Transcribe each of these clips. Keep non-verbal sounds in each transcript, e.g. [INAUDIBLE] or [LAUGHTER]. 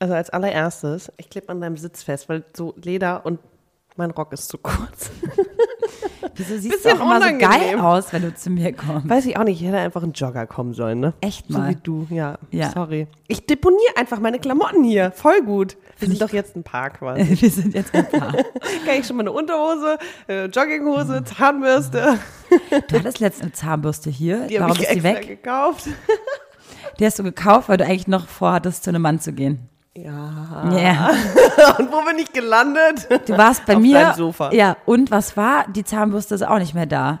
Also als allererstes, ich klebe an deinem Sitz fest, weil so Leder und mein Rock ist zu kurz. [LAUGHS] Wieso siehst Bisschen du auch immer so geil aus, wenn du zu mir kommst? Weiß ich auch nicht, ich hätte einfach ein Jogger kommen sollen, ne? Echt So mal. wie du, ja. Ja. Sorry. Ich deponiere einfach meine Klamotten hier. Voll gut. Wir sind doch jetzt ein Paar [LAUGHS] quasi. Wir sind jetzt ein Paar. [LAUGHS] Kann ich schon mal eine Unterhose, äh, Jogginghose, Zahnbürste. Du hattest letztens eine Zahnbürste hier. Die habe Warum ich extra weg? gekauft. Die hast du gekauft, weil du eigentlich noch vorhattest, zu einem Mann zu gehen. Ja. Ja. [LAUGHS] Und wo bin ich gelandet? Du warst bei Auf mir. deinem Sofa. Ja, und was war? Die Zahnbürste ist auch nicht mehr da.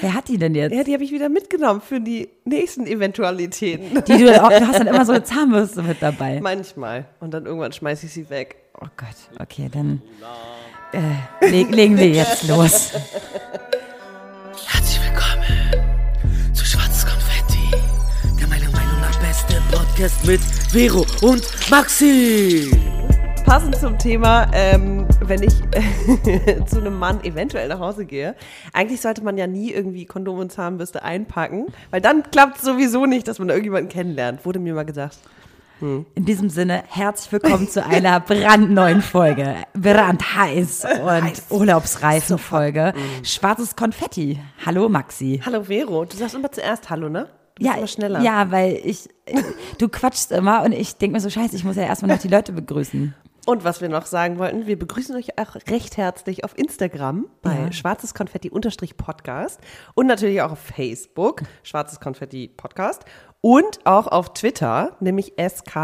Wer hat die denn jetzt? Ja, die habe ich wieder mitgenommen für die nächsten Eventualitäten. [LAUGHS] Die du, auch, du hast dann immer so eine Zahnbürste mit dabei. Manchmal. Und dann irgendwann schmeiße ich sie weg. Oh Gott, okay, dann äh, leg, legen wir jetzt los. [LAUGHS] Podcast mit Vero und Maxi. Passend zum Thema, ähm, wenn ich äh, [LAUGHS] zu einem Mann eventuell nach Hause gehe. Eigentlich sollte man ja nie irgendwie Kondom und Zahnbürste einpacken, weil dann klappt es sowieso nicht, dass man da irgendjemanden kennenlernt. Wurde mir mal gesagt. In diesem Sinne, herzlich willkommen zu einer [LAUGHS] brandneuen Folge. Brandheiß und urlaubsreifen Folge. Schwarzes Konfetti. Hallo Maxi. Hallo Vero, du sagst immer zuerst Hallo, ne? Bist immer schneller. ja, weil ich, du quatschst immer und ich denke mir so, scheiße, ich muss ja erstmal noch die Leute begrüßen. Und was wir noch sagen wollten, wir begrüßen euch auch recht herzlich auf Instagram bei Ja. schwarzes Konfetti Podcast und natürlich auch auf Facebook, schwarzes Konfetti Podcast und auch auf Twitter, nämlich sk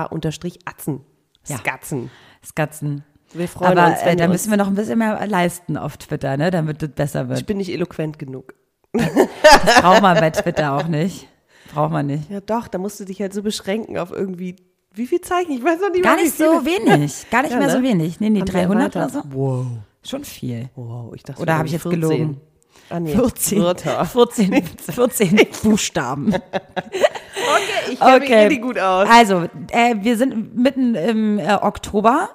Atzen. Ja. Skatzen. Skatzen. Wir freuen Aber uns, äh, wenn da ihr müssen wir noch ein bisschen mehr leisten auf Twitter, ne, damit es besser wird. Ich bin nicht eloquent genug. [LAUGHS] Das braucht man bei Twitter auch nicht. Braucht man nicht. Ja doch, da musst du dich halt so beschränken auf irgendwie, wie viel Zeichen? Ich weiß noch nicht Gar nicht so wenig. Gar nicht Ja, mehr ne? so wenig. Nee, nee, Haben wir 300 oder so. Wow. Schon viel. Wow, ich dachte, Oder habe ich jetzt 14. gelogen? Ah, nee, 14, Wörter. 14, 14 Buchstaben. Okay, ich kenne mich richtig gut aus. Also, äh, wir sind mitten im äh, Oktober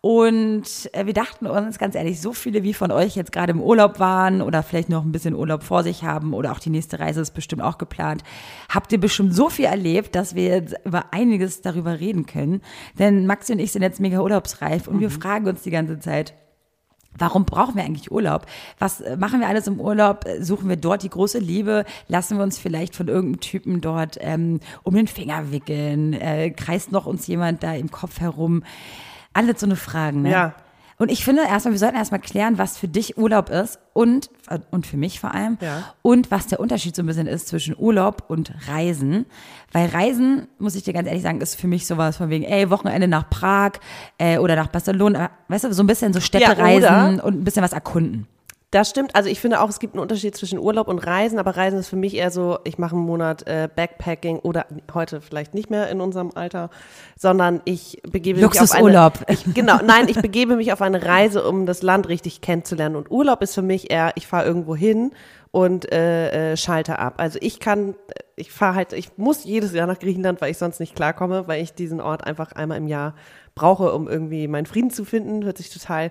und äh, wir dachten uns, ganz ehrlich, so viele wie von euch jetzt gerade im Urlaub waren oder vielleicht noch ein bisschen Urlaub vor sich haben oder auch die nächste Reise ist bestimmt auch geplant, habt ihr bestimmt so viel erlebt, dass wir jetzt über einiges darüber reden können. Denn Maxi und ich sind jetzt mega urlaubsreif und wir fragen uns die ganze Zeit, Warum brauchen wir eigentlich Urlaub? Was äh, machen wir alles im Urlaub? Äh, Suchen wir dort die große Liebe? Lassen wir uns vielleicht von irgendeinem Typen dort ähm, um den Finger wickeln? Äh, kreist noch uns jemand da im Kopf herum? Alles so eine Fragen, ne? Ja. Und ich finde erstmal, wir sollten erstmal klären, was für dich Urlaub ist und, äh, und für mich vor allem. Ja. Und was der Unterschied so ein bisschen ist zwischen Urlaub und Reisen. Weil Reisen, muss ich dir ganz ehrlich sagen, ist für mich sowas von wegen, ey, Wochenende nach Prag äh, oder nach Barcelona. Weißt du, so ein bisschen so Städtereisen oder- und ein bisschen was erkunden. Das stimmt. Also ich finde auch, es gibt einen Unterschied zwischen Urlaub und Reisen, aber Reisen ist für mich eher so, ich mache einen Monat äh, Backpacking oder heute vielleicht nicht mehr in unserem Alter, sondern ich begebe mich auf Luxusurlaub. eine ich, genau, nein, ich begebe mich auf eine Reise, um das Land richtig kennenzulernen und Urlaub ist für mich eher, ich fahre irgendwo hin und äh, äh, schalte ab. Also ich kann ich fahre halt ich muss jedes Jahr nach Griechenland, weil ich sonst nicht klarkomme, weil ich diesen Ort einfach einmal im Jahr brauche, um irgendwie meinen Frieden zu finden. Hört sich total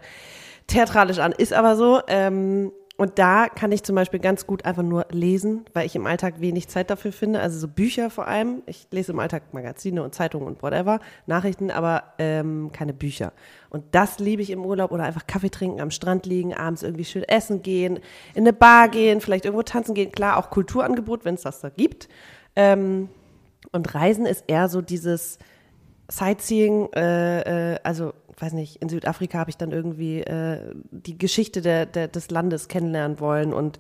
theatralisch an, ist aber so. Ähm, und da kann ich zum Beispiel ganz gut einfach nur lesen, weil ich im Alltag wenig Zeit dafür finde. Also so Bücher vor allem. Ich lese im Alltag Magazine und Zeitungen und whatever, Nachrichten, aber ähm, keine Bücher. Und das liebe ich im Urlaub oder einfach Kaffee trinken, am Strand liegen, abends irgendwie schön essen gehen, in eine Bar gehen, vielleicht irgendwo tanzen gehen. Klar, auch Kulturangebot, wenn es das da gibt. Ähm, und Reisen ist eher so dieses Sightseeing, äh, äh, also weiß nicht, in Südafrika habe ich dann irgendwie äh, die Geschichte der, der, des Landes kennenlernen wollen und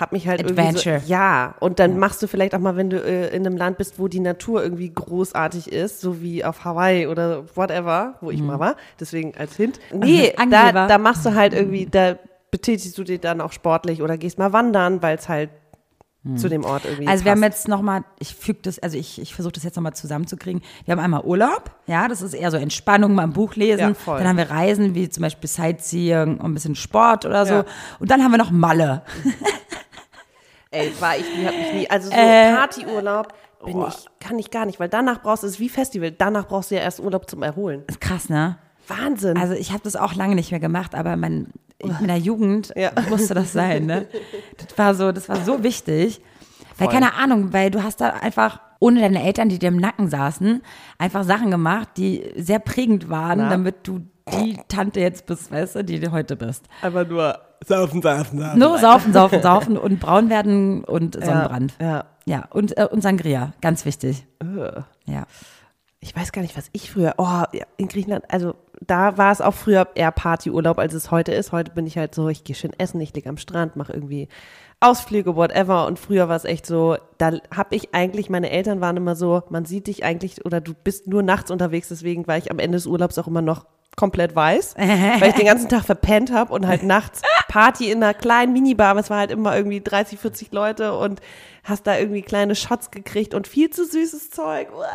habe mich halt Adventure. irgendwie so, ja und dann machst du vielleicht auch mal, wenn du äh, in einem Land bist, wo die Natur irgendwie großartig ist, so wie auf Hawaii oder whatever, wo ich mal war, deswegen als Hint. Nee, da, da machst du halt irgendwie, da betätigst du dich dann auch sportlich oder gehst mal wandern, weil es halt zu dem Ort irgendwie Also wir haben passt. jetzt nochmal, ich füge das, also ich, ich versuche das jetzt nochmal zusammenzukriegen. Wir haben einmal Urlaub, ja, das ist eher so Entspannung, mal ein Buch lesen. Ja, voll. Dann haben wir Reisen, wie zum Beispiel Sightseeing und ein bisschen Sport oder so. Ja. Und dann haben wir noch Malle. [LAUGHS] Ey, war ich nie, hab mich nie. Also so Äh, Partyurlaub bin ich, kann ich gar nicht, weil danach brauchst du, es wie Festival, danach brauchst du ja erst Urlaub zum Erholen. Ist krass, ne? Wahnsinn. Also ich habe das auch lange nicht mehr gemacht, aber mein, in der [LAUGHS] Jugend Ja. musste das sein, ne? Das war so, das war so wichtig. Weil, Voll. keine Ahnung, weil du hast da einfach, ohne deine Eltern, die dir im Nacken saßen, einfach Sachen gemacht, die sehr prägend waren, Na? damit du die Tante jetzt bist, weißt du, die du heute bist. Einfach nur saufen, saufen, saufen. Nur saufen, saufen, saufen und braun werden und Sonnenbrand. Ja. Ja, und, äh, und Sangria, ganz wichtig. ja. Ja. Ich weiß gar nicht, was ich früher, oh, in Griechenland, also da war es auch früher eher Partyurlaub, als es heute ist. Heute bin ich halt so, ich gehe schön essen, ich liege am Strand, mache irgendwie Ausflüge, whatever. Und früher war es echt so, da habe ich eigentlich, meine Eltern waren immer so, man sieht dich eigentlich oder du bist nur nachts unterwegs, deswegen war ich am Ende des Urlaubs auch immer noch komplett weiß, [LAUGHS] weil ich den ganzen Tag verpennt habe und halt nachts Party in einer kleinen Minibar, aber es war halt immer irgendwie 30, 40 Leute und hast da irgendwie kleine Shots gekriegt und viel zu süßes Zeug. Uah.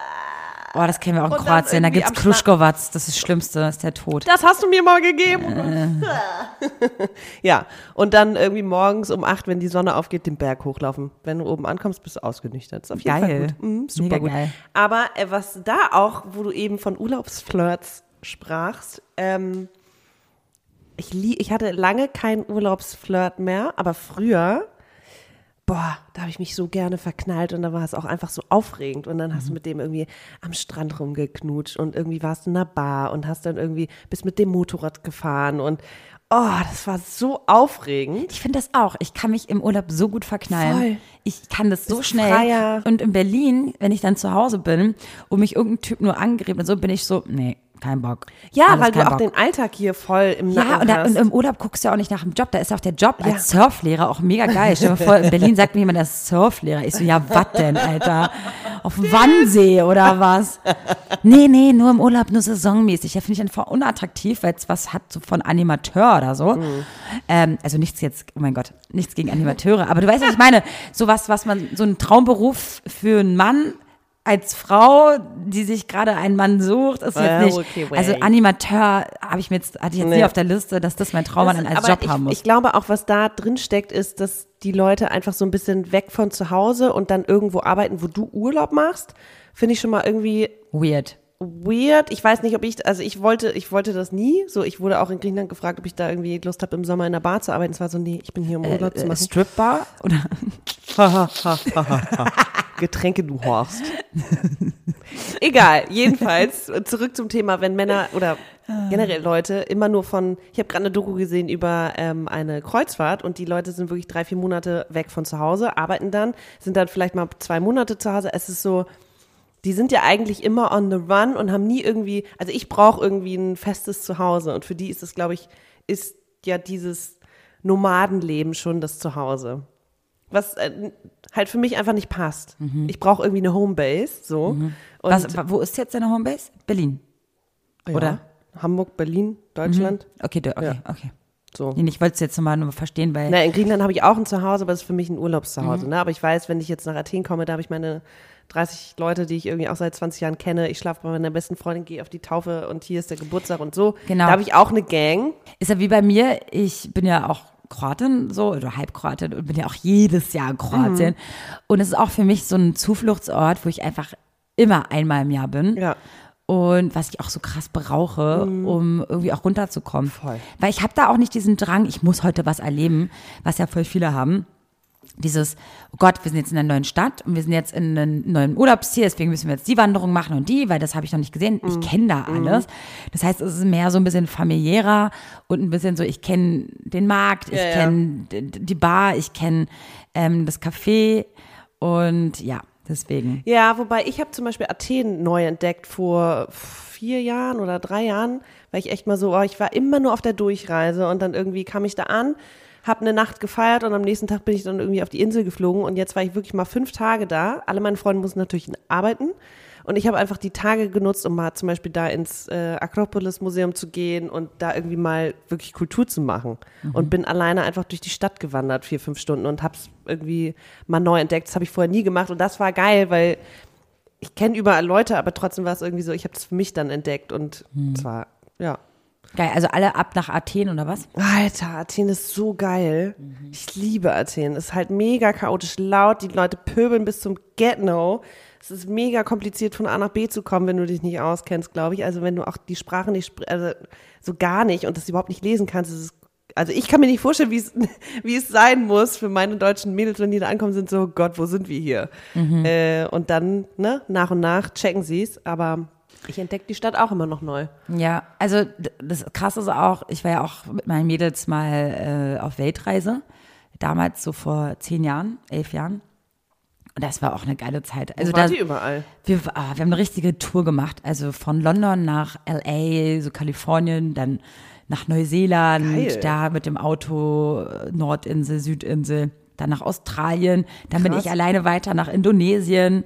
Oh, das kennen wir auch in Und Kroatien. Da gibt's Kruschkowatz. Das ist das Schlimmste, das ist der Tod. Das hast du mir mal gegeben. [LAUGHS] ja, und dann irgendwie morgens um acht, wenn die Sonne aufgeht, den Berg hochlaufen. Wenn du oben ankommst, bist du ausgenüchtert. ist auf jeden Geil. Fall gut. Mhm, super Mega gut. geil. Aber äh, was da auch, wo du eben von Urlaubsflirts sprachst, ähm, ich, ich hatte lange keinen Urlaubsflirt mehr, aber früher, boah, da habe ich mich so gerne verknallt und da war es auch einfach so aufregend. Und dann hast du mit dem irgendwie am Strand rumgeknutscht und irgendwie warst du in einer Bar und hast dann irgendwie, bist mit dem Motorrad gefahren und oh, das war so aufregend. Ich finde das auch. Ich kann mich im Urlaub so gut verknallen. Voll. Ich kann das so schnell. freier. Und in Berlin, wenn ich dann zu Hause bin und mich irgendein Typ nur angrebt und so, bin ich so, nee, kein Bock. Ja, Alles weil du auch Bock. den Alltag hier voll im Nacken Ja, und, da, und im Urlaub guckst du ja auch nicht nach dem Job. Da ist auch der Job Ja. als Surflehrer auch mega geil. Stell dir vor, in Berlin sagt mir jemand, der ist Surflehrer. Ich so, ja, was denn, Alter? Auf Wannsee oder was? Nee, nee, nur im Urlaub, nur saisonmäßig. Ja, finde ich einfach unattraktiv, weil es was hat so von Animateur oder so. Ähm, also nichts jetzt, oh mein Gott, nichts gegen Animateure. Aber du weißt, was ich meine. Sowas, was man, so ein Traumberuf für einen Mann als Frau, die sich gerade einen Mann sucht, ist jetzt nicht. okay, also Animateur habe ich mir jetzt, hatte ich jetzt Nee. nie auf der Liste, dass das mein Traummann Das- als aber Job ich, haben muss. Ich glaube auch, was da drin steckt, ist, dass die Leute einfach so ein bisschen weg von zu Hause und dann irgendwo arbeiten, wo du Urlaub machst. Finde ich schon mal irgendwie Weird. weird. Ich weiß nicht, ob ich, also ich wollte, ich wollte das nie. So, ich wurde auch in Griechenland gefragt, ob ich da irgendwie Lust habe, im Sommer in der Bar zu arbeiten. Es war so, nee, ich bin hier, um Urlaub zu Äh, machen. Stripbar? Oder? [LAUGHS] Getränke, du Horst. [LAUGHS] Egal, jedenfalls zurück zum Thema, wenn Männer oder generell Leute immer nur von, ich habe gerade eine Doku gesehen über ähm, eine Kreuzfahrt und die Leute sind wirklich drei, vier Monate weg von zu Hause, arbeiten dann, sind dann vielleicht mal zwei Monate zu Hause. Es ist so, die sind ja eigentlich immer on the run und haben nie irgendwie, also ich brauche irgendwie ein festes Zuhause und für die ist es, glaube ich, ist ja dieses Nomadenleben schon das Zuhause. Was äh, halt für mich einfach nicht passt. Ich brauche irgendwie eine Homebase, so. Und, Was, wo ist jetzt deine Homebase? Berlin. ja, oder? Hamburg, Berlin, Deutschland, Okay, du- okay, Ja. okay. so. Nee, ich wollte es jetzt nochmal nur verstehen, weil Na, in Griechenland habe ich auch ein Zuhause, aber es ist für mich ein Urlaubszuhause. Mhm. Ne? Aber ich weiß, wenn ich jetzt nach Athen komme, da habe ich meine 30 Leute, die ich irgendwie auch seit 20 Jahren kenne. Ich schlafe bei meiner besten Freundin, gehe auf die Taufe und hier ist der Geburtstag und so. Genau. Da habe ich auch eine Gang. ist ja wie bei mir, ich bin ja auch Kroatin, so, oder Halbkroatin und bin ja auch jedes Jahr in Kroatien. Mhm. Und es ist auch für mich so ein Zufluchtsort, wo ich einfach immer einmal im Jahr bin. Ja. Und was ich auch so krass brauche, um irgendwie auch runterzukommen. Voll. Weil ich habe da auch nicht diesen Drang, ich muss heute was erleben, was ja voll viele haben. Dieses, oh Gott, wir sind jetzt in einer neuen Stadt und wir sind jetzt in einem neuen Urlaubsziel, deswegen müssen wir jetzt die Wanderung machen und die, weil das habe ich noch nicht gesehen. Ich kenne da alles. Das heißt, es ist mehr so ein bisschen familiärer und ein bisschen so, ich kenne den Markt, ich Ja, ja. kenne d- die Bar, ich kenne ähm, das Café und ja, deswegen. Ja, wobei ich habe zum Beispiel Athen neu entdeckt vor vier Jahren oder drei Jahren, weil ich echt mal so, oh, ich war immer nur auf der Durchreise und dann irgendwie kam ich da an, habe eine Nacht gefeiert und am nächsten Tag bin ich dann irgendwie auf die Insel geflogen und jetzt war ich wirklich mal fünf Tage da. Alle meine Freunde mussten natürlich arbeiten und ich habe einfach die Tage genutzt, um mal zum Beispiel da ins äh, Akropolis Museum zu gehen und da irgendwie mal wirklich Kultur zu machen und bin alleine einfach durch die Stadt gewandert, vier, fünf Stunden und hab's irgendwie mal neu entdeckt. Das habe ich vorher nie gemacht und das war geil, weil ich kenne überall Leute, aber trotzdem war es irgendwie so, ich habe es für mich dann entdeckt und zwar, ja. Geil, also alle ab nach Athen oder was? Alter, Athen ist so geil. Ich liebe Athen. Es ist halt mega chaotisch laut. Die Leute pöbeln bis zum Get-No. Es ist mega kompliziert von A nach B zu kommen, wenn du dich nicht auskennst, glaube ich. Also wenn du auch die Sprache nicht, spr- also so gar nicht und das überhaupt nicht lesen kannst, ist es also ich kann mir nicht vorstellen, wie es, [LAUGHS] wie es sein muss für meine deutschen Mädels, wenn die da ankommen, sind so, oh Gott, wo sind wir hier? Mhm. Äh, und dann, ne, nach und nach checken sie es, aber ich entdecke die Stadt auch immer noch neu. Ja, also das Krasse ist auch, ich war ja auch mit meinen Mädels mal äh, auf Weltreise, damals so vor zehn Jahren, elf Jahren. Und das war auch eine geile Zeit. Also Wo wart da, überall? wir, ah, wir haben eine richtige Tour gemacht, also von London nach LA, so Kalifornien, dann nach Neuseeland, Geil. da mit dem Auto äh, Nordinsel, Südinsel, dann nach Australien, dann bin Krass. ich alleine weiter nach Indonesien,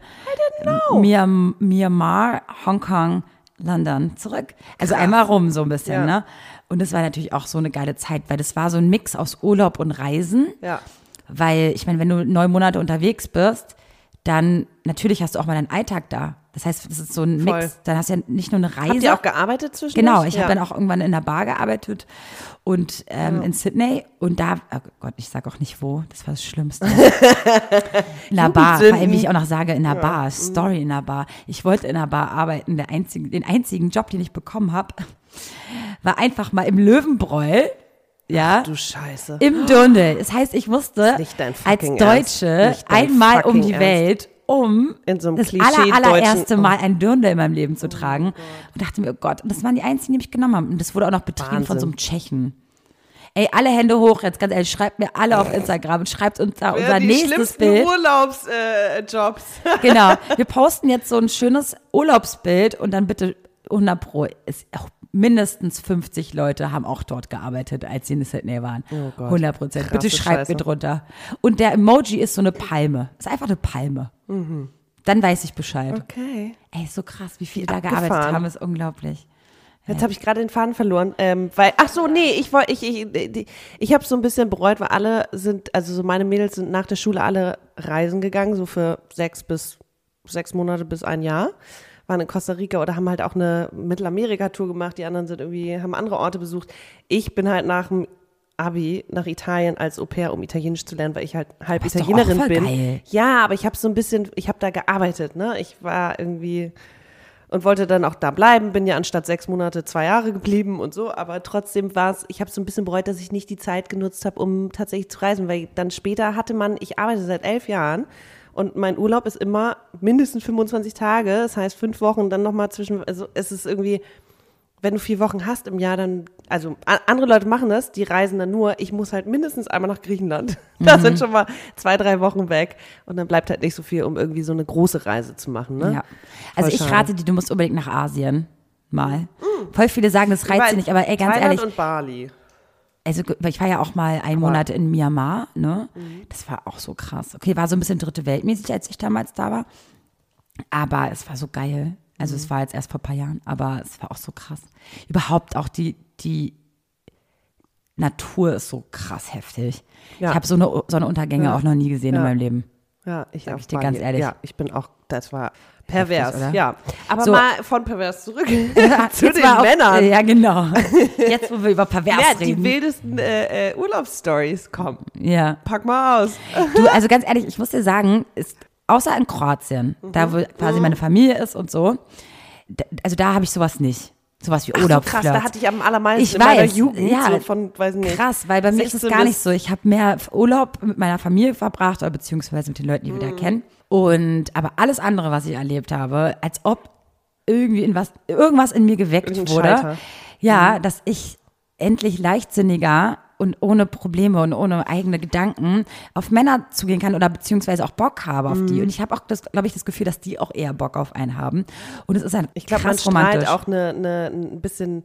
Myanmar, Myanmar, Hongkong, London zurück. Also einmal rum so ein bisschen, Ja. ne? Und das war natürlich auch so eine geile Zeit, weil das war so ein Mix aus Urlaub und Reisen. Ja. Weil, ich meine, wenn du neun Monate unterwegs bist, dann natürlich hast du auch mal deinen Alltag da. Das heißt, das ist so ein Voll. Mix. Dann hast du ja nicht nur eine Reise. Habt ihr auch gearbeitet zwischen Genau, ich habe dann auch irgendwann in der Bar gearbeitet und ähm, Oh. in Sydney und da, oh Gott, ich sag auch nicht wo, das war das Schlimmste. [LAUGHS] in der Bar, vor allem wie ich auch noch sage, in der Bar, Story in der Bar. Ich wollte in der Bar arbeiten, der einzige, den einzigen Job, den ich bekommen habe, war einfach mal im Löwenbräu, ja, Du Scheiße. im Dirndl. Das heißt, ich musste als Ernst. Deutsche einmal um die Ernst. Welt, um In so das aller, allererste Oh. Mal ein Dirndl in meinem Leben zu tragen. und dachte mir, oh Gott, und das waren die einzigen, die mich genommen haben. Und das wurde auch noch betrieben von so einem Tschechen. Ey, alle Hände hoch, jetzt ganz ehrlich, schreibt mir alle auf Instagram und schreibt uns da unser die nächstes Bild. Urlaubsjobs. Äh. Genau. [LAUGHS] Wir posten jetzt so ein schönes Urlaubsbild und dann bitte 100 Pro. Ist auch mindestens 50 Leute haben auch dort gearbeitet, als sie in Sydney waren. Oh Gott. 100 Prozent. Bitte schreibt Scheiße. mir drunter. Und der Emoji ist so eine Palme. Ist einfach eine Palme. Dann weiß ich Bescheid. Okay. Ey, ist so krass, wie viele da gearbeitet haben, ist unglaublich. Jetzt habe ich gerade den Faden verloren, ähm, weil ach so nee, ich wollte ich ich die- ich habe so ein bisschen bereut, weil alle sind also so meine Mädels sind nach der Schule alle reisen gegangen, so für sechs bis sechs Monate bis ein Jahr, waren in Costa Rica oder haben halt auch eine Mittelamerika-Tour gemacht. Die anderen sind irgendwie haben andere Orte besucht. Ich bin halt nach dem Abi nach Italien als Au pair, um Italienisch zu lernen, weil ich halt halb Italienerin bin. geil. Ja, aber ich habe so ein bisschen, ich habe da gearbeitet, ne? Ich war irgendwie und wollte dann auch da bleiben, bin ja anstatt sechs Monate zwei Jahre geblieben und so, aber trotzdem war es, ich habe so ein bisschen bereut, dass ich nicht die Zeit genutzt habe, um tatsächlich zu reisen, weil dann später hatte man, ich arbeite seit elf Jahren und mein Urlaub ist immer mindestens 25 Tage, das heißt fünf Wochen, dann nochmal zwischen, also es ist irgendwie, wenn du vier Wochen hast im Jahr, dann, also andere Leute machen das, die reisen dann nur, ich muss halt mindestens einmal nach Griechenland. [LAUGHS] Da Mhm. sind schon mal zwei, drei Wochen weg und dann bleibt halt nicht so viel, um irgendwie so eine große Reise zu machen. Ne? Ja. Also ich schade. rate dir, du musst unbedingt nach Asien. Mal. Voll viele sagen, das reizt sie nicht, aber ey, ganz Thailand ehrlich, und Bali. Also ich war ja auch mal einen Monat in Myanmar, ne? Das war auch so krass. Okay, war so ein bisschen dritte Weltmäßig, als ich damals da war. Aber es war so geil. Also es war jetzt erst vor ein paar Jahren, aber es war auch so krass. Überhaupt auch die, die Natur ist so krass heftig. Ja. Ich habe so eine Sonnenuntergänge Ja. auch noch nie gesehen in Ja. meinem Leben. Ja, ich Sag auf ich dir ganz ehrlich. Ja, ich bin auch, das war pervers, oder? ja. Aber So. mal von pervers zurück [LAUGHS] [LAUGHS] zu den Männern. Ja, genau. [LAUGHS] Jetzt, wo wir über pervers Ja, die reden. wildesten äh, äh, Urlaubsstories kommen. ja. Pack mal aus. Du, also ganz ehrlich, ich muss dir sagen, ist, außer in Kroatien, da Mhm. wo quasi meine Familie ist und so, da, also da habe ich sowas nicht. Sowas wie Ach so, Urlaub. krass, da hatte ich am allermeisten Ich in meiner weiß, Jugend ja. so von, weiß nicht. Krass, weil bei mir ist es 16 gar nicht so. Ich habe mehr Urlaub mit meiner Familie verbracht oder beziehungsweise mit den Leuten, die Mhm. wir da kennen. Und aber alles andere, was ich erlebt habe, als ob irgendwie in was, irgendwas in mir geweckt wurde. Ja, dass ich endlich leichtsinniger und ohne Probleme und ohne eigene Gedanken auf Männer zugehen kann oder beziehungsweise auch Bock habe auf Mhm. die. Und ich habe auch, das, glaube ich, das Gefühl, dass die auch eher Bock auf einen haben. Und es ist ein Ich glaube, man krass romantisch. strahlt auch eine, eine, ein bisschen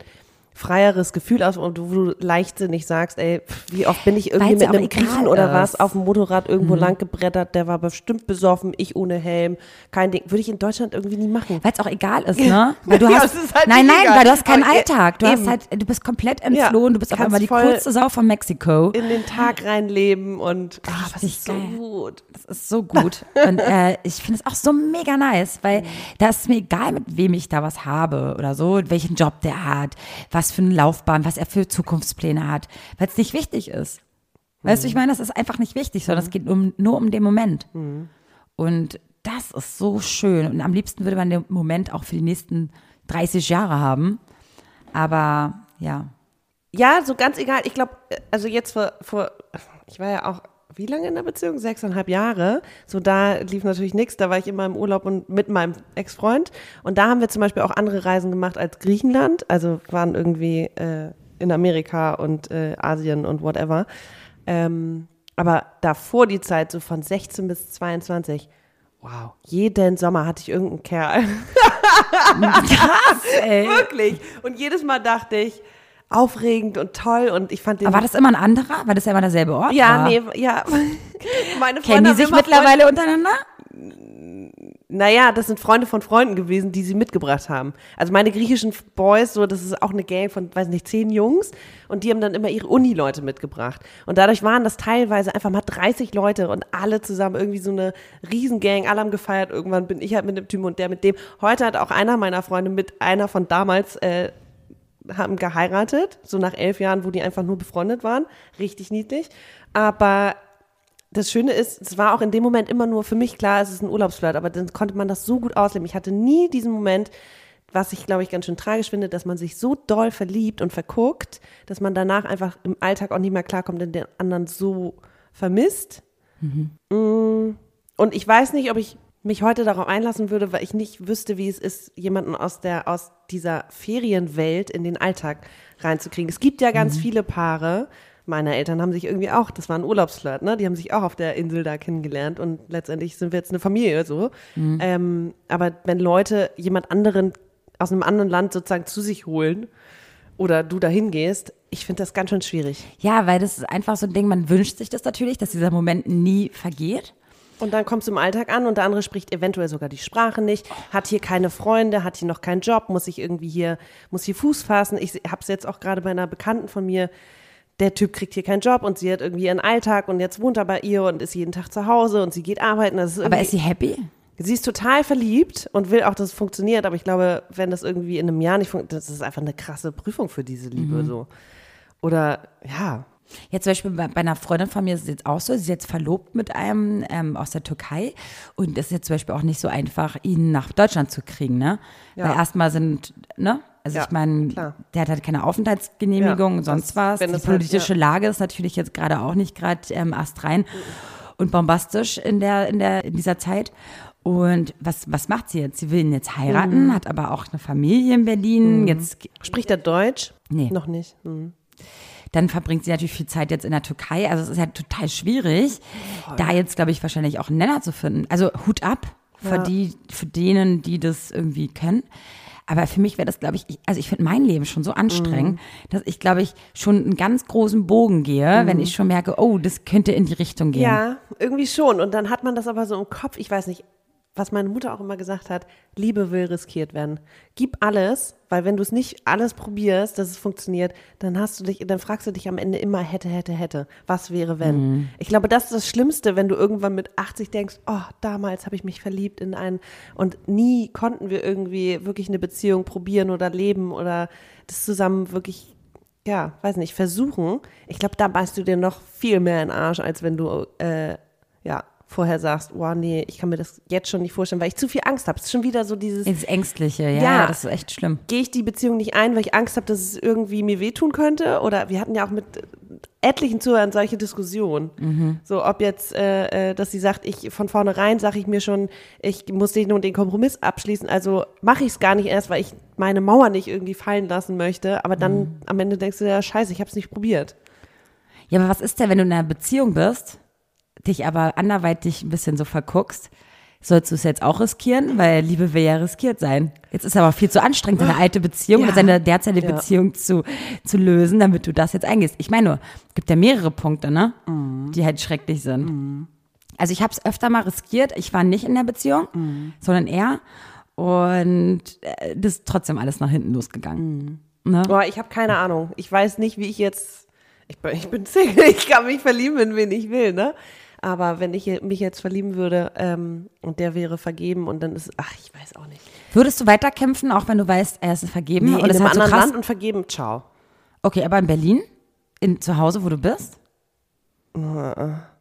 freieres Gefühl aus, wo du, wo du leichtsinnig sagst, ey, wie oft bin ich irgendwie Weil's mit ja einem Griechen oder was. Mhm. auf dem Motorrad irgendwo lang gebrettert, der war bestimmt besoffen, ich ohne Helm, kein Ding. Würde ich in Deutschland irgendwie nie machen. Weil es auch egal ist, ne? [LAUGHS] Weil du Ja, hast, ist halt nein, nein, egal. weil du hast keinen Aber, Alltag. Du hast halt, du bist komplett entflohen. du bist auf einmal die kurze Sau von Mexiko. In den Tag reinleben und ah, das Richtig ist so geil. gut. Das ist so gut. Und äh, ich finde es auch so mega nice, weil da ist mir egal, mit wem ich da was habe oder so, welchen Job der hat, was für eine Laufbahn, was er für Zukunftspläne hat, weil es nicht wichtig ist. Weißt du, ich meine, das ist einfach nicht wichtig, sondern es geht um, nur um den Moment. Und das ist so schön. Und am liebsten würde man den Moment auch für die nächsten 30 Jahre haben. Aber ja, Ja, so ganz egal. Ich glaube, also jetzt vor, vor, ich war ja auch, wie lange in der Beziehung? Sechseinhalb Jahre. So, da lief natürlich nichts. Da war ich immer im Urlaub und mit meinem Ex-Freund. Und da haben wir zum Beispiel auch andere Reisen gemacht als Griechenland. Also waren irgendwie äh, in Amerika und äh, Asien und whatever. Ähm, aber davor die Zeit, so von 16 bis 22, wow, jeden Sommer hatte ich irgendeinen Kerl. Krass, ey. [LAUGHS] Wirklich. Und jedes Mal dachte ich, aufregend und toll und ich fand den. Aber war das immer ein anderer? War das ja immer derselbe Ort? ja, war? nee, ja. [LAUGHS] Meine Freunde Kennen die sich mittlerweile untereinander? Naja, das sind Freunde von Freunden gewesen, die sie mitgebracht haben. Also meine griechischen Boys, so, das ist auch eine Gang von, weiß nicht, zehn Jungs und die haben dann immer ihre Uni-Leute mitgebracht. Und dadurch waren das teilweise einfach mal 30 Leute und alle zusammen irgendwie so eine Riesengang, alle haben gefeiert. Irgendwann bin ich halt mit dem Typen und der mit dem. Heute hat auch einer meiner Freunde mit einer von damals äh, haben geheiratet, so nach elf Jahren, wo die einfach nur befreundet waren. Richtig niedlich. Aber das Schöne ist, es war auch in dem Moment immer nur für mich klar, es ist ein Urlaubsflirt, aber dann konnte man das so gut ausleben. Ich hatte nie diesen Moment, was ich, glaube ich, ganz schön tragisch finde, dass man sich so doll verliebt und verguckt, dass man danach einfach im Alltag auch nicht mehr klarkommt und den anderen so vermisst. Mm. Und ich weiß nicht, ob ich mich heute darauf einlassen würde, weil ich nicht wüsste, wie es ist, jemanden aus der, aus dieser Ferienwelt in den Alltag reinzukriegen. Es gibt ja ganz viele Paare. Meine Eltern haben sich irgendwie auch, das war ein Urlaubsflirt, ne? Die haben sich auch auf der Insel da kennengelernt und letztendlich sind wir jetzt eine Familie so. Ähm, aber wenn Leute jemand anderen aus einem anderen Land sozusagen zu sich holen oder du dahin gehst, ich finde das ganz schön schwierig. Ja, weil das ist einfach so ein Ding, man wünscht sich das natürlich, dass dieser Moment nie vergeht. Und dann kommst du im Alltag an und der andere spricht eventuell sogar die Sprache nicht, hat hier keine Freunde, hat hier noch keinen Job, muss sich irgendwie hier, muss hier Fuß fassen. Ich habe es jetzt auch gerade bei einer Bekannten von mir, der Typ kriegt hier keinen Job und sie hat irgendwie ihren Alltag und jetzt wohnt er bei ihr und ist jeden Tag zu Hause und sie geht arbeiten. Ist Aber ist sie happy? Sie ist total verliebt und will auch, dass es funktioniert, aber ich glaube, wenn das irgendwie in einem Jahr nicht funktioniert, das ist einfach eine krasse Prüfung für diese Liebe so. Oder ja, Jetzt zum Beispiel bei, bei einer Freundin von mir ist es jetzt auch so, sie ist jetzt verlobt mit einem ähm, aus der Türkei und es ist jetzt zum Beispiel auch nicht so einfach, ihn nach Deutschland zu kriegen, ne? Ja. Weil erstmal sind, ne? Also Ja, ich meine, der hat halt keine Aufenthaltsgenehmigung Ja, und sonst was. Die halt- politische ja. Lage ist natürlich jetzt gerade auch nicht gerade ähm, astrein und bombastisch in der, in der, in dieser Zeit. Und was, was macht sie jetzt? Sie will ihn jetzt heiraten, Mhm. hat aber auch eine Familie in Berlin. Jetzt spricht er Deutsch? Nee. Noch nicht. Hm. Dann verbringt sie natürlich viel Zeit jetzt in der Türkei. Also es ist ja total schwierig, da jetzt, glaube ich, wahrscheinlich auch einen Nenner zu finden. Also Hut ab für Ja. die, für denen, die das irgendwie können. Aber für mich wäre das, glaube ich, ich, also ich finde mein Leben schon so anstrengend, dass ich, glaube ich, schon einen ganz großen Bogen gehe, wenn ich schon merke, oh, das könnte in die Richtung gehen. Ja, irgendwie schon. Und dann hat man das aber so im Kopf, ich weiß nicht, was meine Mutter auch immer gesagt hat, Liebe will riskiert werden. Gib alles, weil wenn du es nicht alles probierst, dass es funktioniert, dann hast du dich, dann fragst du dich am Ende immer hätte, hätte, hätte. Was wäre, wenn? Ich glaube, das ist das Schlimmste, wenn du irgendwann mit 80 denkst, oh, damals habe ich mich verliebt in einen und nie konnten wir irgendwie wirklich eine Beziehung probieren oder leben oder das zusammen wirklich ja, weiß nicht, versuchen. Ich glaube, da beißt du dir noch viel mehr in den Arsch, als wenn du, äh, ja, vorher sagst, oh nee, ich kann mir das jetzt schon nicht vorstellen, weil ich zu viel Angst habe. Es ist schon wieder so dieses, Ins Ängstliche, ja, Ja. das ist echt schlimm. gehe ich die Beziehung nicht ein, weil ich Angst habe, dass es irgendwie mir wehtun könnte? Oder wir hatten ja auch mit etlichen Zuhörern solche Diskussionen. So, ob jetzt, äh, äh, dass sie sagt, ich von vornherein sage ich mir schon, ich muss den und den Kompromiss abschließen, also mache ich es gar nicht erst, weil ich meine Mauer nicht irgendwie fallen lassen möchte. Aber dann am Ende denkst du ja, scheiße, ich habe es nicht probiert. Ja, aber was ist denn, wenn du in einer Beziehung bist, dich aber anderweitig ein bisschen so verguckst? Sollst du es jetzt auch riskieren? Weil Liebe will ja riskiert sein. Jetzt ist aber viel zu anstrengend, deine alte Beziehung Ja. oder deine derzeitige Ja. Beziehung zu, zu lösen, damit du das jetzt eingehst. Ich meine nur, es gibt ja mehrere Punkte, ne? Die halt schrecklich sind. Also ich habe es öfter mal riskiert. Ich war nicht in der Beziehung, sondern er. Und äh, das ist trotzdem alles nach hinten losgegangen. Ne? Boah, ich habe keine Ahnung. Ich weiß nicht, wie ich jetzt. Ich bin, ich bin [LAUGHS] Single, ich kann mich verlieben, in wen ich will, ne? Aber wenn ich mich jetzt verlieben würde ähm, und der wäre vergeben und dann ist, ach, ich weiß auch nicht. Würdest du weiterkämpfen, auch wenn du weißt, er ist vergeben? Nee, Oder in ist einem so anderen krass? Land und vergeben, ciao. Okay, aber in Berlin? In, zu Hause, wo du bist?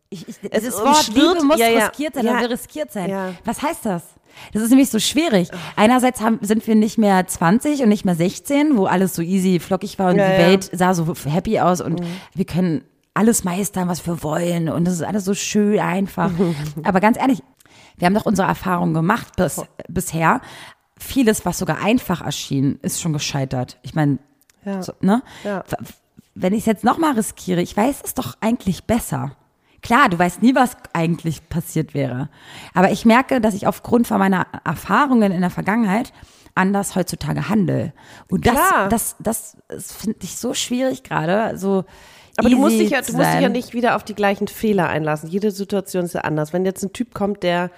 ich, ich, Es umschwirrt- Wort Liebe muss ja, ja. riskiert sein, Ja. will riskiert sein. Ja. Was heißt das? Das ist nämlich so schwierig. Einerseits haben, sind wir nicht mehr 20 und nicht mehr 16, wo alles so easy, flockig war und Ja, die. Welt sah so happy aus und wir können alles meistern, was wir wollen und das ist alles so schön einfach. [LAUGHS] Aber ganz ehrlich, wir haben doch unsere Erfahrungen gemacht bis, bisher. Vieles, was sogar einfach erschien, ist schon gescheitert. Ich meine, Ja. so, ne? Ja. Wenn ich es jetzt nochmal riskiere, ich weiß es doch eigentlich besser. Klar, du weißt nie, was eigentlich passiert wäre. Aber ich merke, dass ich aufgrund von meiner Erfahrungen in der Vergangenheit anders heutzutage handle. Und das, Klar. das, das, das finde ich so schwierig gerade. So Aber du musst, dich ja, du musst dich ja nicht wieder auf die gleichen Fehler einlassen. Jede Situation ist ja anders. Wenn jetzt ein Typ kommt, der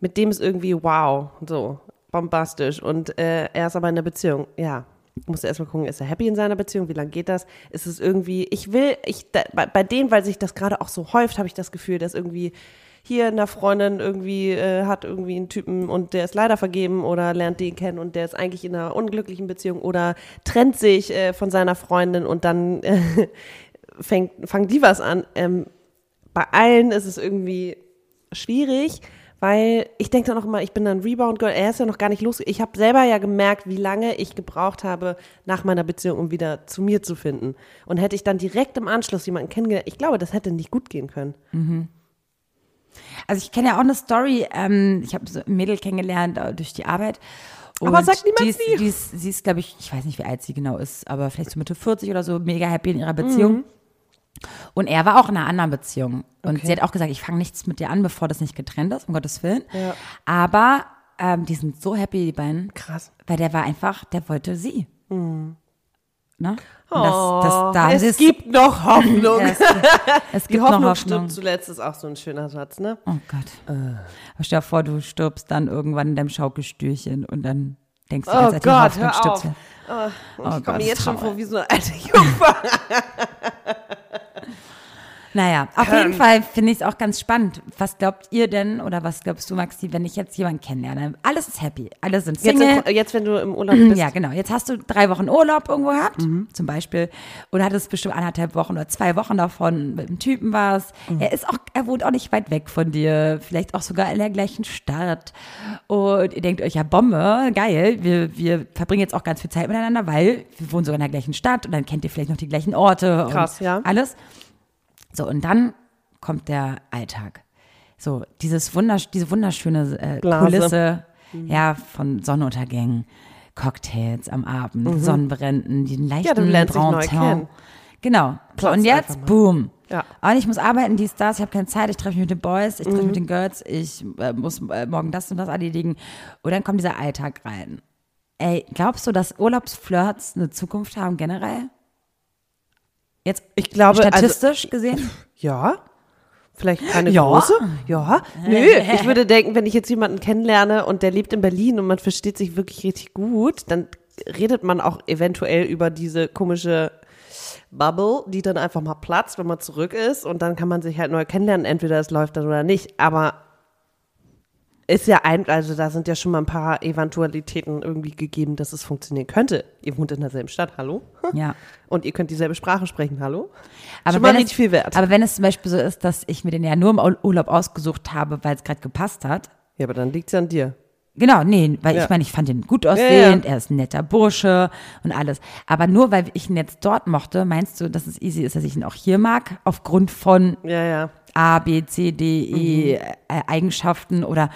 mit dem ist irgendwie wow, so bombastisch und äh, er ist aber in einer Beziehung, ja. Musst du erstmal gucken, ist er happy in seiner Beziehung? Wie lange geht das? Ist es irgendwie, ich will, ich, da, bei, bei denen, weil sich das gerade auch so häuft, habe ich das Gefühl, dass irgendwie hier eine Freundin irgendwie äh, hat irgendwie einen Typen und der ist leider vergeben oder lernt den kennen und der ist eigentlich in einer unglücklichen Beziehung oder trennt sich äh, von seiner Freundin und dann äh, [LAUGHS] fängt, fangen die was an. Ähm, bei allen ist es irgendwie schwierig, weil ich denke dann auch immer, ich bin dann Rebound Girl. Er ist ja noch gar nicht los. Ich habe selber ja gemerkt, wie lange ich gebraucht habe nach meiner Beziehung, um wieder zu mir zu finden. Und hätte ich dann direkt im Anschluss jemanden kennengelernt, ich glaube, das hätte nicht gut gehen können. Also ich kenne ja auch eine Story, ähm, ich habe so ein Mädel kennengelernt äh, durch die Arbeit. Aber Und sag niemals die ist, wie. die ist, sie ist, glaube ich, ich weiß nicht, wie alt sie genau ist, aber vielleicht so Mitte 40 oder so, mega happy in ihrer Beziehung. Mhm. Und er war auch in einer anderen Beziehung. Und Okay. sie hat auch gesagt, ich fange nichts mit dir an, bevor das nicht getrennt ist, um Gottes Willen. Ja. Aber ähm, die sind so happy, die beiden. Krass. Weil der war einfach, der wollte sie. Ne? Und Oh, das, das, da es ist- gibt noch Hoffnung. [LAUGHS] Ja, es, gibt- es Die Hoffnung, noch stirbt Hoffnung. zuletzt ist auch so ein schöner Satz, ne? Oh Gott. Aber stell dir vor, du stirbst dann irgendwann in deinem Schaukelstühlchen und dann denkst du, Oh die Gott, Hoffnung hör stirbt. auf. Oh, ich Gott, komme mir jetzt schon vor wie so eine alte Jungfer. [LAUGHS] Naja, auf jeden Fall finde ich es auch ganz spannend. Was glaubt ihr denn oder was glaubst du, Maxi, wenn ich jetzt jemanden kennenlerne? Alles ist happy, alle sind Jetzt, Single. in- jetzt, wenn du im Urlaub bist. Ja, genau. Jetzt hast du drei Wochen Urlaub irgendwo gehabt, Mhm. zum Beispiel, und hattest bestimmt anderthalb Wochen oder zwei Wochen davon mit einem Typen warst. Mhm. Er ist auch, er wohnt auch nicht weit weg von dir, vielleicht auch sogar in der gleichen Stadt. Und ihr denkt euch, ja, Bombe, geil, wir, wir verbringen jetzt auch ganz viel Zeit miteinander, weil wir wohnen sogar in der gleichen Stadt und dann kennt ihr vielleicht noch die gleichen Orte Krass, und ja. alles. So, und dann kommt der Alltag. So, dieses wundersch diese wunderschöne äh. Kulisse, ja, von Sonnenuntergängen, Cocktails am Abend, Sonnenbränden, den leichten Mhm. Ja, kennen. Genau. So, und jetzt, boom. Ja. Und ich muss arbeiten, dies, das, ich habe keine Zeit, ich treffe mich mit den Boys, ich treffe Mhm. mich mit den Girls, ich äh, muss äh, morgen das und das erledigen. Und dann kommt dieser Alltag rein. Ey, glaubst du, dass Urlaubsflirts eine Zukunft haben generell? Jetzt Ich glaube, also- statistisch gesehen? Ja. Vielleicht keine Ja. große? Ja. Nö, ich würde denken, wenn ich jetzt jemanden kennenlerne und der lebt in Berlin und man versteht sich wirklich richtig gut, dann redet man auch eventuell über diese komische Bubble, die dann einfach mal platzt, wenn man zurück ist und dann kann man sich halt neu kennenlernen, entweder es läuft dann oder nicht, aber ist ja ein, also da sind ja schon mal ein paar Eventualitäten irgendwie gegeben, dass es funktionieren könnte. Ihr wohnt in derselben Stadt, hallo? [LAUGHS] Ja. Und ihr könnt dieselbe Sprache sprechen, hallo? Aber schon mal es, viel wert. Aber wenn es zum Beispiel so ist, dass ich mir den ja nur im Ur- Urlaub ausgesucht habe, weil es gerade gepasst hat. ja, aber dann liegt's an dir. Genau, nee, weil Ja. ich meine, ich fand ihn gut aussehend, Ja, er ist ein netter Bursche und alles. Aber nur weil ich ihn jetzt dort mochte, meinst du, dass es easy ist, dass ich ihn auch hier mag? Aufgrund von Ja, ja. A, B, C, D, E Mhm. äh, Eigenschaften oder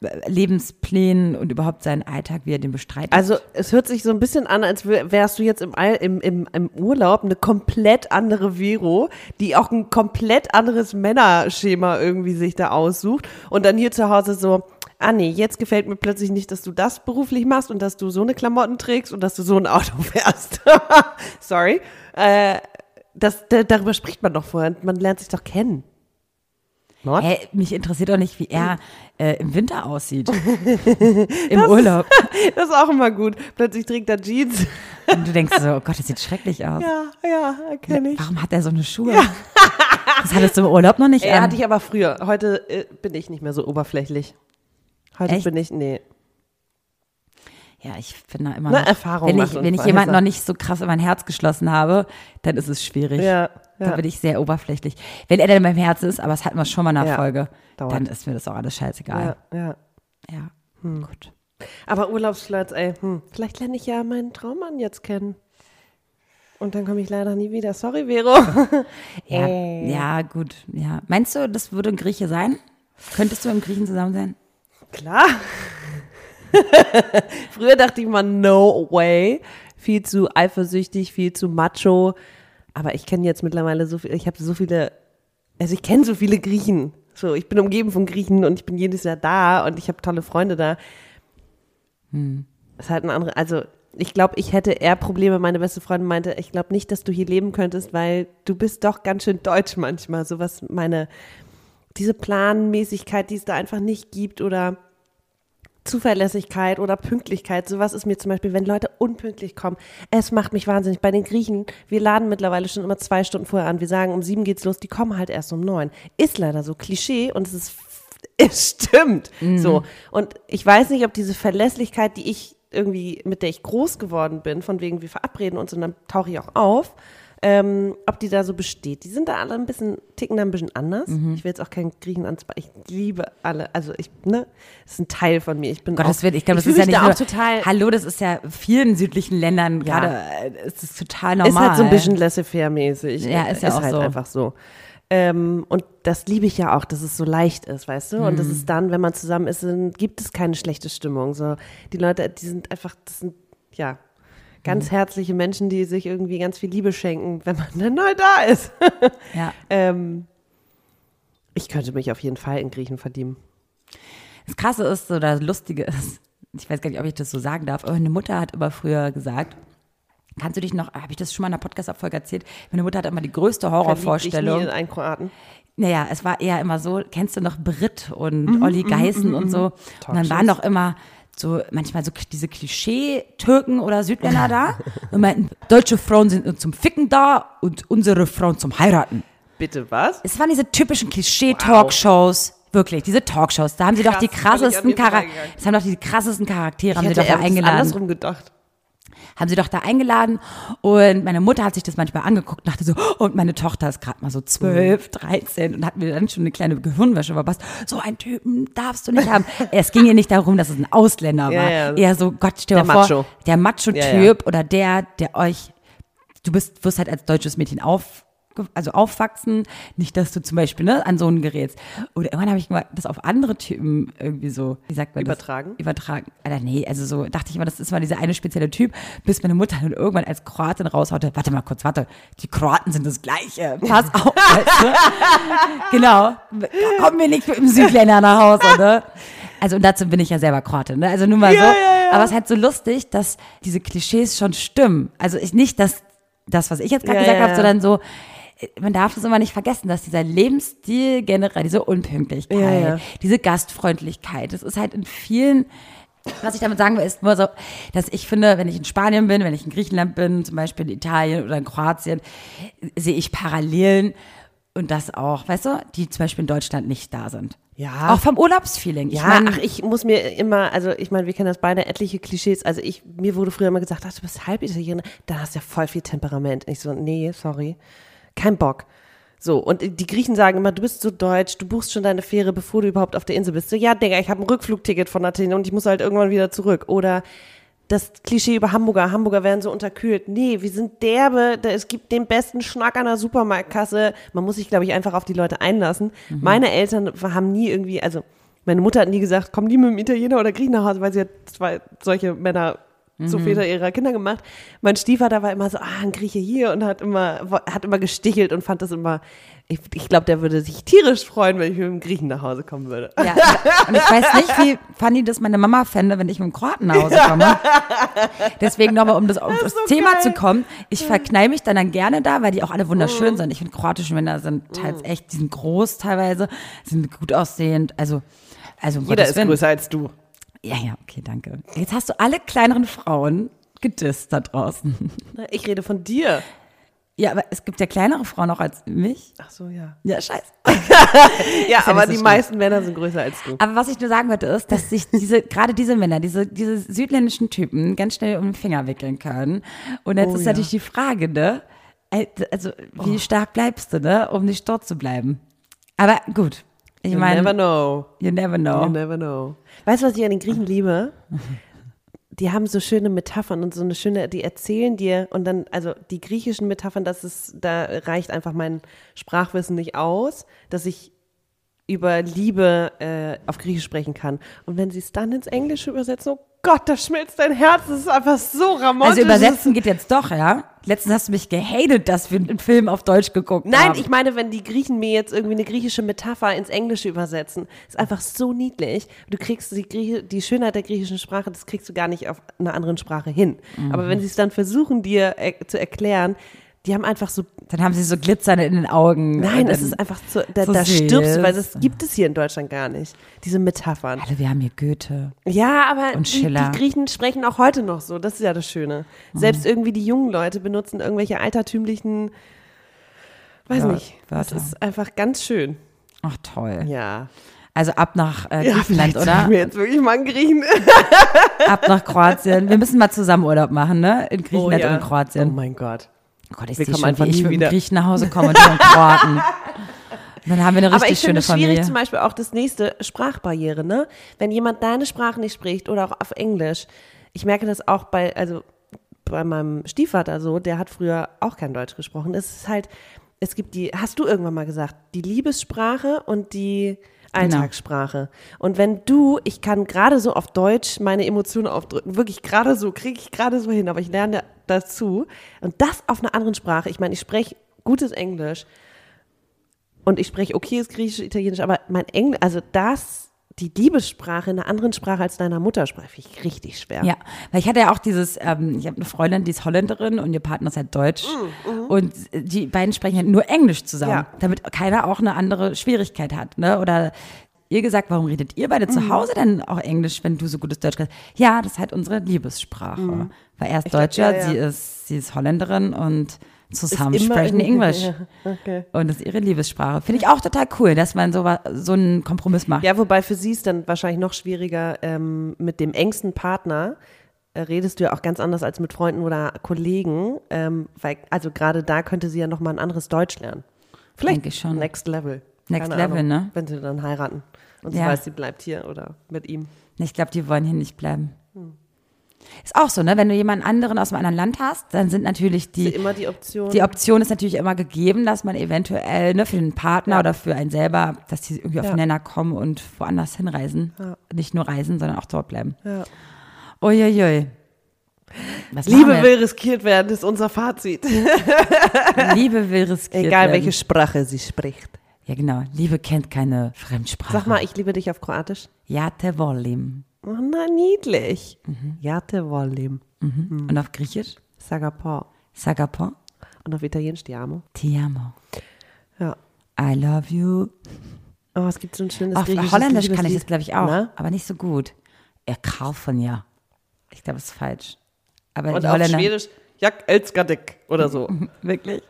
äh, Lebensplänen und überhaupt seinen Alltag, wie er den bestreitet? Also es hört sich so ein bisschen an, als wär- wärst du jetzt im, im, im, im Urlaub eine komplett andere Vero, die auch ein komplett anderes Männerschema irgendwie sich da aussucht und dann hier zu Hause so, ah nee, jetzt gefällt mir plötzlich nicht, dass du das beruflich machst und dass du so eine Klamotten trägst und dass du so ein Auto [LAUGHS] fährst. Sorry. Äh, das, da, darüber spricht man doch vorher. Man lernt sich doch kennen. Not? Hä, mich interessiert doch nicht, wie er äh, im Winter aussieht. [LAUGHS] Im Urlaub. [LAUGHS] Das ist auch immer gut. Plötzlich trägt er Jeans. Und du denkst so, oh Gott, das sieht schrecklich aus. Ja, ja, kenne ich. Warum hat er so eine Schuhe? [LAUGHS] Das hattest du im Urlaub noch nicht Ja, an. hatte ich aber früher. Heute äh, bin ich nicht mehr so oberflächlich. Heute Echt? bin ich, nee. Ja, ich finde immer Na, noch, Erfahrung wenn ich, wenn ich jemanden noch nicht so krass in mein Herz geschlossen habe, dann ist es schwierig. Ja. Da bin ich sehr oberflächlich. Wenn er dann in meinem Herzen ist, aber das hatten wir schon mal in der Folge, dauert. dann ist mir das auch alles scheißegal. Ja, ja. Ja, gut. Aber Urlaubsflirts, ey, hm, vielleicht lerne ich ja meinen Traummann jetzt kennen. Und dann komme ich leider nie wieder. Sorry, Vero. [LAUGHS] Ja, Äh. ja, gut. Ja. Meinst du, das würde ein Grieche sein? Könntest du im Griechen zusammen sein? Klar. [LAUGHS] Früher dachte ich mal, no way. Viel zu eifersüchtig, viel zu macho. Aber ich kenne jetzt mittlerweile so viel, ich habe so viele, also ich kenne so viele Griechen. So, ich bin umgeben von Griechen und ich bin jedes Jahr da und ich habe tolle Freunde da. Das ist halt ein andere, also ich glaube, ich hätte eher Probleme. Meine beste Freundin meinte, ich glaube nicht, dass du hier leben könntest, weil du bist doch ganz schön deutsch manchmal. So was meine, diese Planmäßigkeit, die es da einfach nicht gibt oder Zuverlässigkeit oder Pünktlichkeit. Sowas ist mir zum Beispiel, wenn Leute unpünktlich kommen. Es macht mich wahnsinnig. Bei den Griechen, wir laden mittlerweile schon immer zwei Stunden vorher an. Wir sagen, um sieben geht's los, die kommen halt erst um neun. Ist leider so Klischee und es ist, [LAUGHS] es stimmt. So. Und ich weiß nicht, ob diese Verlässlichkeit, die ich irgendwie, mit der ich groß geworden bin, von wegen, wir verabreden uns und dann tauche ich auch auf, ähm, ob die da so besteht. Die sind da alle ein bisschen, ticken da ein bisschen anders. Ich will jetzt auch keinen Griechen ansprechen. Ich liebe alle. Also ich, ne, das ist ein Teil von mir. Ich bin Gottes auch, Willen, ich glaube, das ist ja nicht da nur, auch total. Hallo, das ist ja vielen südlichen Ländern Ja. gerade, äh, es ist total normal. Ist halt so ein bisschen laissez-faire-mäßig. Ja, ist ja auch halt so. einfach so. Ähm, und das liebe ich ja auch, dass es so leicht ist, weißt du? Und das Mhm. ist dann, wenn man zusammen ist, dann gibt es keine schlechte Stimmung. So, die Leute, die sind einfach, das sind, ja, ganz Mhm. herzliche Menschen, die sich irgendwie ganz viel Liebe schenken, wenn man dann neu da ist. [LAUGHS] ja. ähm, ich könnte mich auf jeden Fall in Griechen verdienen. Das Krasse ist, oder das Lustige ist, ich weiß gar nicht, ob ich das so sagen darf, aber meine Mutter hat immer früher gesagt, kannst du dich noch, habe ich das schon mal in einer Podcast-Abfolge erzählt, meine Mutter hat immer die größte Horrorvorstellung. nie in einen Kroaten. Naja, es war eher immer so, kennst du noch Brit Mhm, und Olli Geißen und so. Und dann waren doch immer so, manchmal so diese Klischee-Türken oder Südländer da [LAUGHS] und meinten, deutsche Frauen sind nur zum Ficken da und unsere Frauen zum Heiraten. Bitte was? Es waren diese typischen Klischee-Talkshows. Wirklich, diese Talkshows. Da haben sie doch die Krass, völlig an krassesten Charaktere, das haben doch die krassesten Charaktere, Ich haben sie doch da eingeladen. andersrum gedacht. Haben sie doch da eingeladen und meine Mutter hat sich das manchmal angeguckt und dachte so, oh, und meine Tochter ist gerade mal so Mhm. 12, 13 und hat mir dann schon eine kleine Gehirnwäsche verpasst. So einen Typen darfst du nicht haben. [LAUGHS] es ging ihr nicht darum, dass es ein Ausländer Ja, war. ja. Eher so, Gott, stell dir Der vor, Macho. der Macho-Typ ja. oder der, der euch, du bist, wirst halt als deutsches Mädchen auf, also aufwachsen, nicht, dass du zum Beispiel ne, an so einen gerätst. Oder irgendwann habe ich mal das auf andere Typen irgendwie so, wie sagt man Übertragen? das? Übertragen. Alter, nee, also so dachte ich immer, das ist mal dieser eine spezielle Typ, bis meine Mutter dann irgendwann als Kroatin raushaute, warte mal kurz, warte, die Kroaten sind das Gleiche, pass auf, weißt du? [LAUGHS] Genau, kommen wir nicht mit dem Südländer nach Hause, ne? Also und dazu bin ich ja selber Kroatin, ne? Also nur mal so. Aber es ist halt so lustig, dass diese Klischees schon stimmen. Also ich nicht, dass das, was ich jetzt gerade Ja, gesagt ja, habe, ja. sondern so, man darf das immer nicht vergessen, dass dieser Lebensstil generell, diese Unpünktlichkeit, Ja, ja. diese Gastfreundlichkeit, das ist halt in vielen, was ich damit sagen will, ist nur so, dass ich finde, wenn ich in Spanien bin, wenn ich in Griechenland bin, zum Beispiel in Italien oder in Kroatien, sehe ich Parallelen und das auch, weißt du, die zum Beispiel in Deutschland nicht da sind. Ja. Auch vom Urlaubsfeeling. Ich Ja, mein, ach, ich muss mir immer, also ich meine, wir kennen das beide, etliche Klischees. Also ich, mir wurde früher immer gesagt, ach, du bist halb Italiener, da hast du ja voll viel Temperament. Ich so, nee, sorry, kein Bock. So, und die Griechen sagen immer, du bist so deutsch, du buchst schon deine Fähre, bevor du überhaupt auf der Insel bist. So, ja, Digga, ich habe ein Rückflugticket von Athen und ich muss halt irgendwann wieder zurück. Oder das Klischee über Hamburger, Hamburger werden so unterkühlt. Nee, wir sind derbe, da, es gibt den besten Schnack an der Supermarktkasse. Man muss sich, glaube ich, einfach auf die Leute einlassen. Meine Eltern haben nie irgendwie, also meine Mutter hat nie gesagt, komm nie mit dem Italiener oder Griechen nach Hause, weil sie hat zwei solche Männer zu Väter ihrer Kinder gemacht. Mein Stiefvater war immer so, ah, ein Grieche hier und hat immer, hat immer gestichelt und fand das immer, ich, ich glaube, der würde sich tierisch freuen, wenn ich mit einem Griechen nach Hause kommen würde. Ja, und ich weiß nicht, wie funny das meine Mama fände, wenn ich mit dem Kroaten nach Hause komme. Deswegen nochmal, um das, auf [LAUGHS] das, so Thema geil. zu kommen. Ich verknall mich dann, dann gerne da, weil die auch alle wunderschön sind. Ich finde, kroatische Männer sind teils echt, die sind groß teilweise, sind gut aussehend. Also, also um Jeder ist größer als du. Ja, ja, okay, danke. Jetzt hast du alle kleineren Frauen gedisst da draußen. Ich rede von dir. Ja, aber es gibt ja kleinere Frauen auch als mich. Ach so, ja. Ja, scheiße. [LAUGHS] Ja, ja aber so die schlimm. meisten Männer sind größer als du. Aber was ich nur sagen wollte, ist, dass sich diese, [LAUGHS] gerade diese Männer, diese, diese südländischen Typen ganz schnell um den Finger wickeln können. Und jetzt Oh ist ja. natürlich die Frage, ne? Also, wie stark bleibst du, ne? Um nicht dort zu bleiben. Aber gut. Ich You meine, never know. you never know. You never know. Weißt du, was ich an den Griechen liebe? [LAUGHS] Die haben so schöne Metaphern und so eine schöne, die erzählen dir und dann, also die griechischen Metaphern, das ist, da reicht einfach mein Sprachwissen nicht aus, dass ich über Liebe äh, auf Griechisch sprechen kann. Und wenn sie es dann ins Englische übersetzen, oh Gott, da schmilzt dein Herz, das ist einfach so romantisch. Also übersetzen geht jetzt doch, ja? Letztens hast du mich gehatet, dass wir einen Film auf Deutsch geguckt Nein, haben. ich meine, wenn die Griechen mir jetzt irgendwie eine griechische Metapher ins Englische übersetzen, ist einfach so niedlich. Du kriegst die, Grieche, die Schönheit der griechischen Sprache, das kriegst du gar nicht auf einer anderen Sprache hin. Aber wenn sie es dann versuchen, dir äh, zu erklären, die haben einfach so, Dann haben sie so Glitzern in den Augen. nein, es dann- ist einfach so, da, so da stirbst du, weil das gibt es hier in Deutschland gar nicht. Diese Metaphern. Alle, wir haben hier Goethe. Ja, aber Und die, Schiller. die Griechen sprechen auch heute noch so. Das ist ja das Schöne. Selbst irgendwie die jungen Leute benutzen irgendwelche altertümlichen, weiß Ja, nicht. Das Wörter. ist einfach ganz schön. Ach toll. Ja. Also ab nach äh, Ja, Griechenland, vielleicht oder? wir jetzt wirklich mal einen Griechen. Ab nach Kroatien. Wir müssen mal zusammen Urlaub machen, ne? In Griechenland und in Oh Kroatien. mein Gott. Oh Gott, ich Wir sehe kommen schon, einfach wie ich nie dem wieder. Griechen nach Hause komme und mit Kroaten. [LAUGHS] Dann haben wir eine Aber richtig ich finde schöne es schwierig Familie. zum Beispiel auch das nächste Sprachbarriere, ne? Wenn jemand deine Sprache nicht spricht oder auch auf Englisch. Ich merke das auch bei, also bei meinem Stiefvater so, der hat früher auch kein Deutsch gesprochen. Es ist halt, es gibt die, hast du irgendwann mal gesagt, die Liebessprache und die Alltagssprache. Und wenn du, ich kann gerade so auf Deutsch meine Emotionen aufdrücken, wirklich gerade so, kriege ich gerade so hin, aber ich lerne dazu. Und das auf einer anderen Sprache. Ich meine, ich spreche gutes Englisch und ich spreche okayes Griechisch, Italienisch, aber mein Englisch, also das, die Liebessprache in einer anderen Sprache als deiner Muttersprache, finde ich richtig schwer. Ja, weil ich hatte ja auch dieses, ähm, ich habe eine Freundin, die ist Holländerin und ihr Partner ist halt Deutsch. Und die beiden sprechen halt nur Englisch zusammen, Ja. damit keiner auch eine andere Schwierigkeit hat. Ne? Oder ihr gesagt, warum redet ihr beide zu Hause denn auch Englisch, wenn du so gutes Deutsch kannst? Ja, das ist halt unsere Liebessprache. Weil er ist glaub, Deutscher, ja, ja. sie ist, sie ist Holländerin und zusammen sprechen Englisch. [LAUGHS] Ja, okay. Und das ist ihre Liebessprache. Finde ich auch total cool, dass man so, so einen Kompromiss macht. Ja, wobei für sie ist dann wahrscheinlich noch schwieriger ähm, mit dem engsten Partner. äh, Redest du ja auch ganz anders als mit Freunden oder Kollegen, ähm, weil also gerade da könnte sie ja noch mal ein anderes Deutsch lernen. Vielleicht Denke ich schon. Next Level. Next Keine Level, Ahnung, ne? Wenn sie dann heiraten und sie Ja. weiß, sie bleibt hier oder mit ihm. Ich glaube, die wollen hier nicht bleiben. Ist auch so, ne? Wenn du jemanden anderen aus einem anderen Land hast, dann sind natürlich Ist die, immer die Option. die Option ist natürlich immer gegeben, dass man eventuell ne, für den Partner oder für einen selber, dass die irgendwie auf Ja. den Nenner kommen und woanders hinreisen. Nicht nur reisen, sondern auch dort bleiben. Ja. Uiuiui. Was Liebe will riskiert werden, ist unser Fazit. Liebe will riskiert Egal werden. welche Sprache sie spricht. Ja, genau. Liebe kennt keine Fremdsprache. Sag mal, ich liebe dich auf Kroatisch. Ja, te volim. Oh, na, niedlich. Mhm. Ja, te volim. Und auf Griechisch? Sagapo. Sagapo. Und auf Italienisch ti amo. Ti amo. Ja. I love you. Oh, es gibt so ein schönes Auf griechisches Holländisch kann ich das, glaube ich, auch, Na? aber nicht so gut. Er kaufen ja. Ich glaube, das ist falsch. Aber Und auf Schwedisch, Jak Elskadek oder so. [LAUGHS] Wirklich?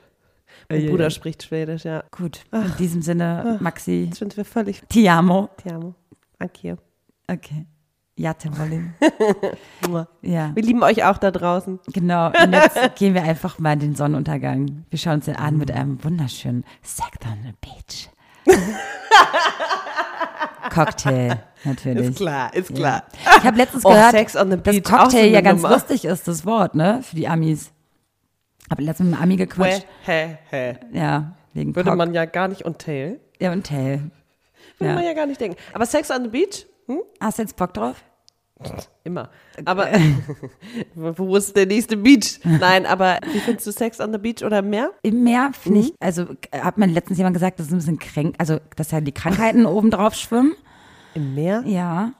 Mein Uiuiui. Bruder spricht Schwedisch, ja. Gut, in diesem Sinne, Maxi, Das sind wir völlig. ti amo. Ti amo. Okay. Ja, Tim Wolling. [LAUGHS] Ja, Wir lieben euch auch da draußen. genau. Und jetzt [LAUGHS] gehen wir einfach mal in den Sonnenuntergang. Wir schauen uns den an mit einem wunderschönen Sex on the Beach. [LAUGHS] Cocktail, natürlich. Ist klar, ist klar. Ich habe letztens Oh, gehört, dass Cocktail ja ganz Nummer. lustig ist, das Wort, ne? Für die Amis. Habe letztens mit Ami gequatscht. Hä, hä, hä. Ja, wegen Würde Cock- man ja gar nicht und Tail. Ja, und Tail. Würde Ja. man ja gar nicht denken. Aber Sex on the Beach? Hm? Hast du jetzt Bock drauf? [LAUGHS] Immer. Aber [LAUGHS] wo ist der nächste Beach? Nein, aber wie findest du Sex on the Beach oder mehr? Im Meer finde Mhm. ich, also hat man letztens jemand gesagt, das ist ein bisschen kränk, also dass ja die Krankheiten [LAUGHS] oben drauf schwimmen. Im Meer? Ja.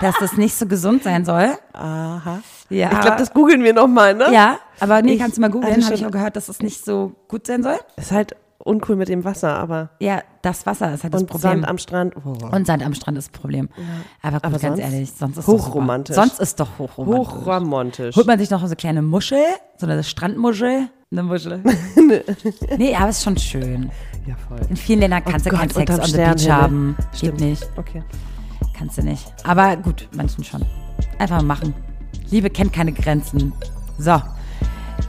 Dass das nicht so gesund sein soll. Aha. Ja. Ich glaube, das googeln wir nochmal, ne? ja, aber nee, Ich kannst du mal googeln, habe ich auch gehört, dass es nicht so gut sein soll. Ist halt uncool mit dem Wasser, aber. Ja, das Wasser ist halt das Und Problem. Sand am Strand. Oh. Und Sand am Strand ist das Problem. Aber gut, Aber ganz sonst ehrlich, sonst ist hochromantisch. Doch super. sonst ist doch hochromantisch. Hochromantisch. Holt man sich noch so eine kleine Muschel, so eine Strandmuschel. Eine Muschel. [LAUGHS] nee, aber es ist schon schön. Ja, voll. In vielen Ländern kannst Oh du keinen Gott, Sex unterm on the Beach haben. Geht Stimmt. nicht. Okay. Kannst du nicht. Aber gut, manchen schon. Einfach mal machen. Liebe kennt keine Grenzen. So.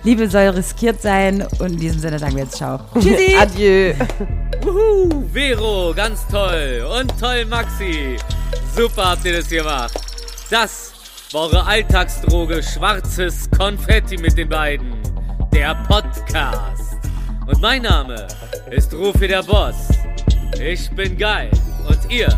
Liebe soll riskiert sein und in diesem Sinne sagen wir jetzt Ciao. [LAUGHS] Tschüssi. Adieu. Wuhu, Vero, ganz toll. Und toll, Maxi. Super habt ihr das gemacht. Das war eure Alltagsdroge Schwarzes Konfetti mit den beiden. Der Podcast. Und mein Name ist Rufi der Boss. Ich bin geil. Und ihr